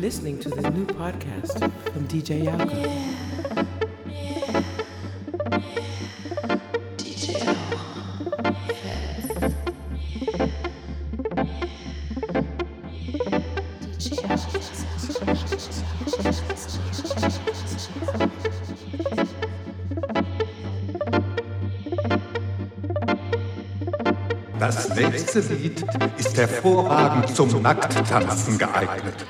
Listening to the new podcast from DJ Yauko. Das nächste Lied ist hervorragend zum Nackttanzen geeignet.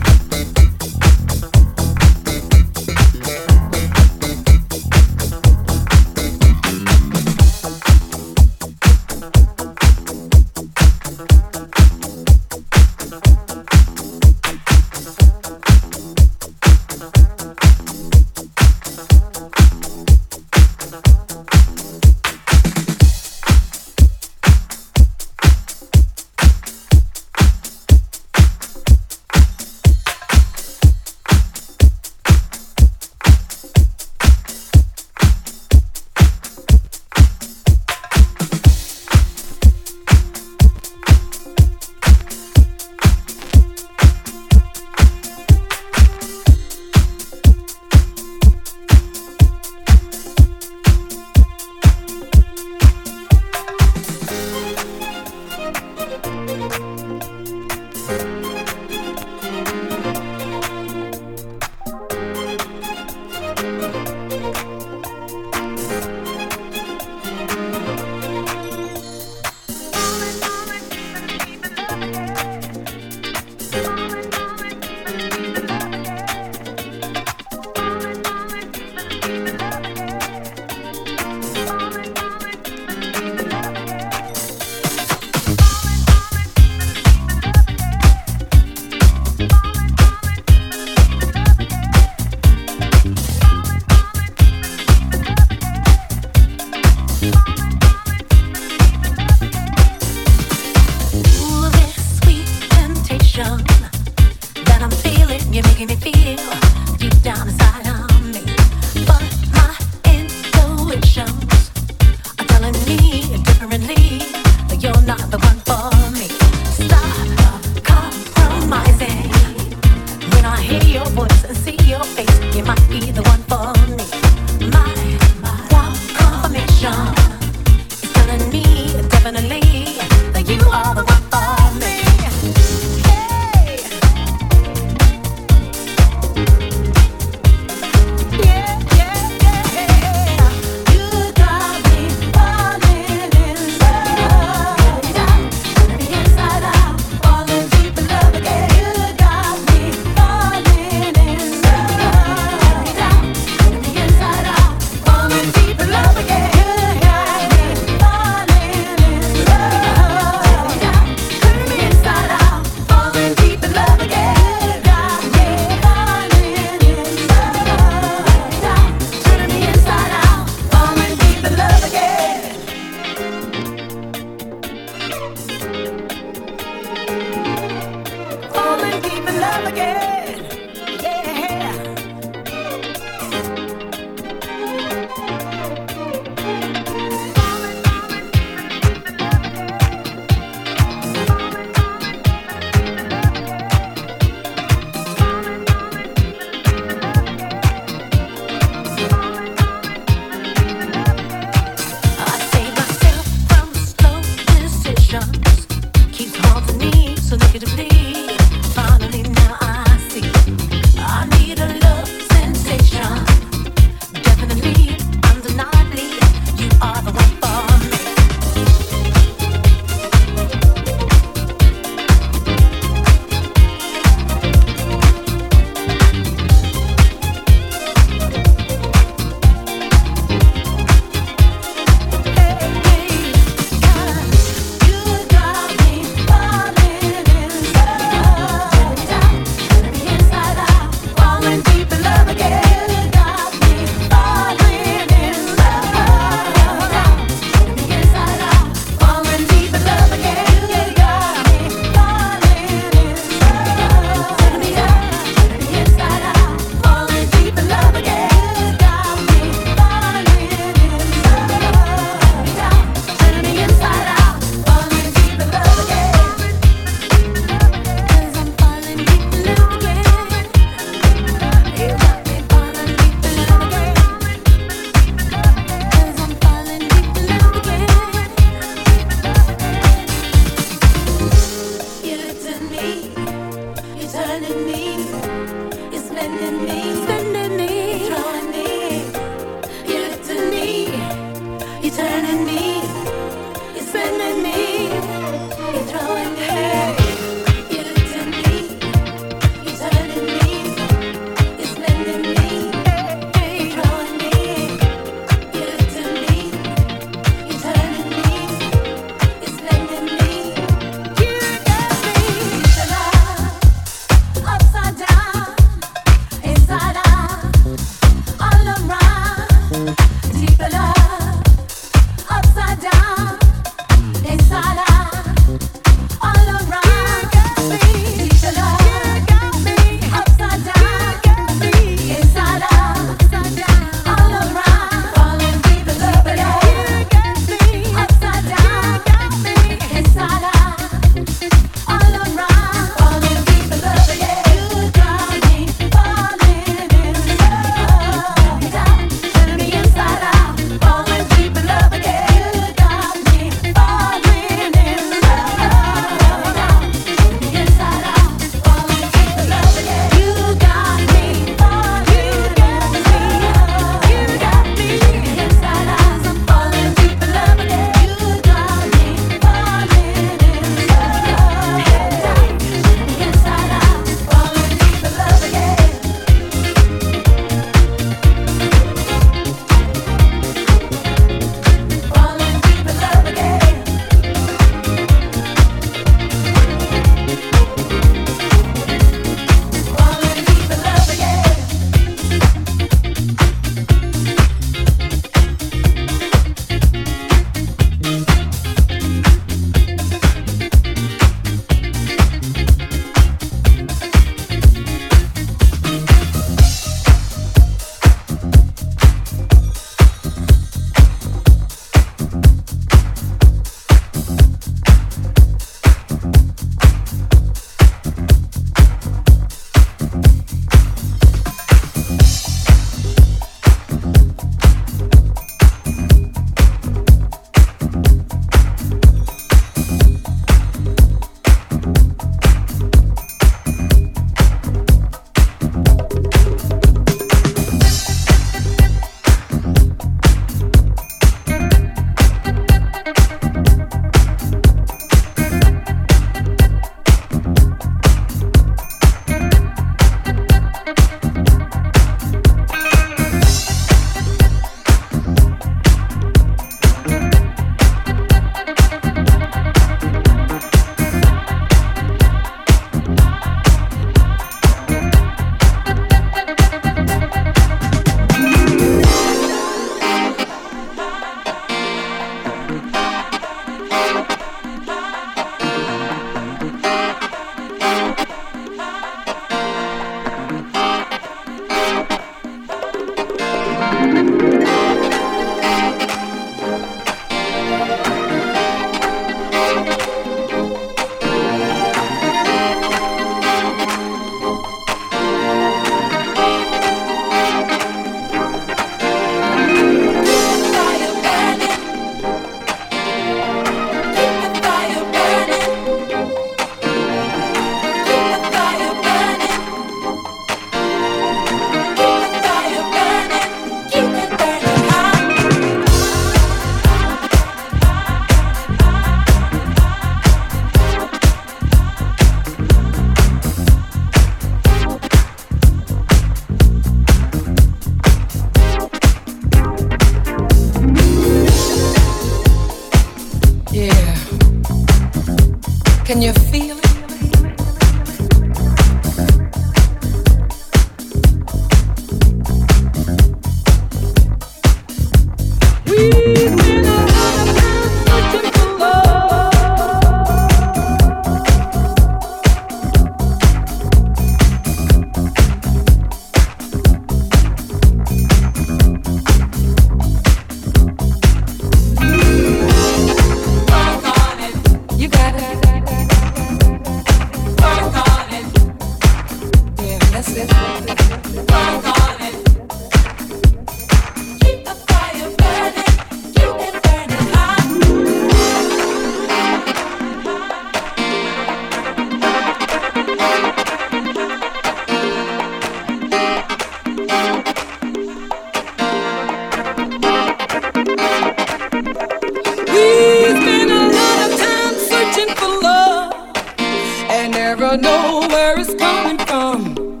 know where it's coming from.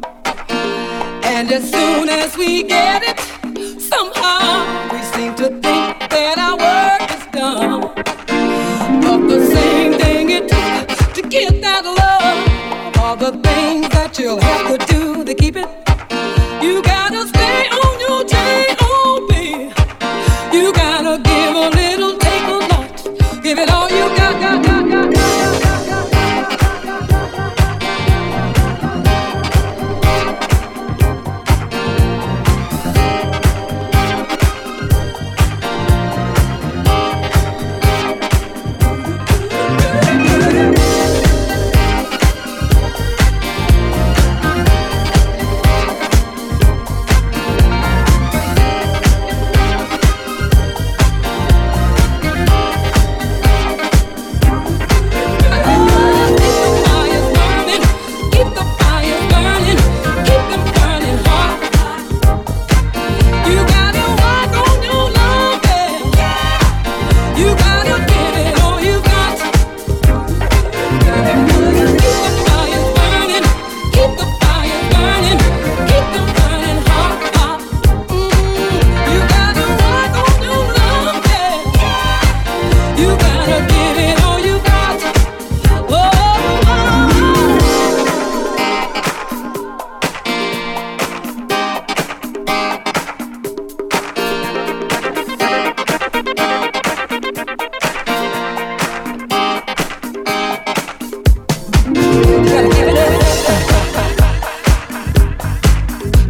And as soon as we get it, somehow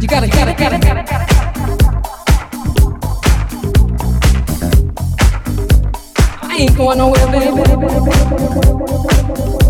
I ain't going nowhere, baby.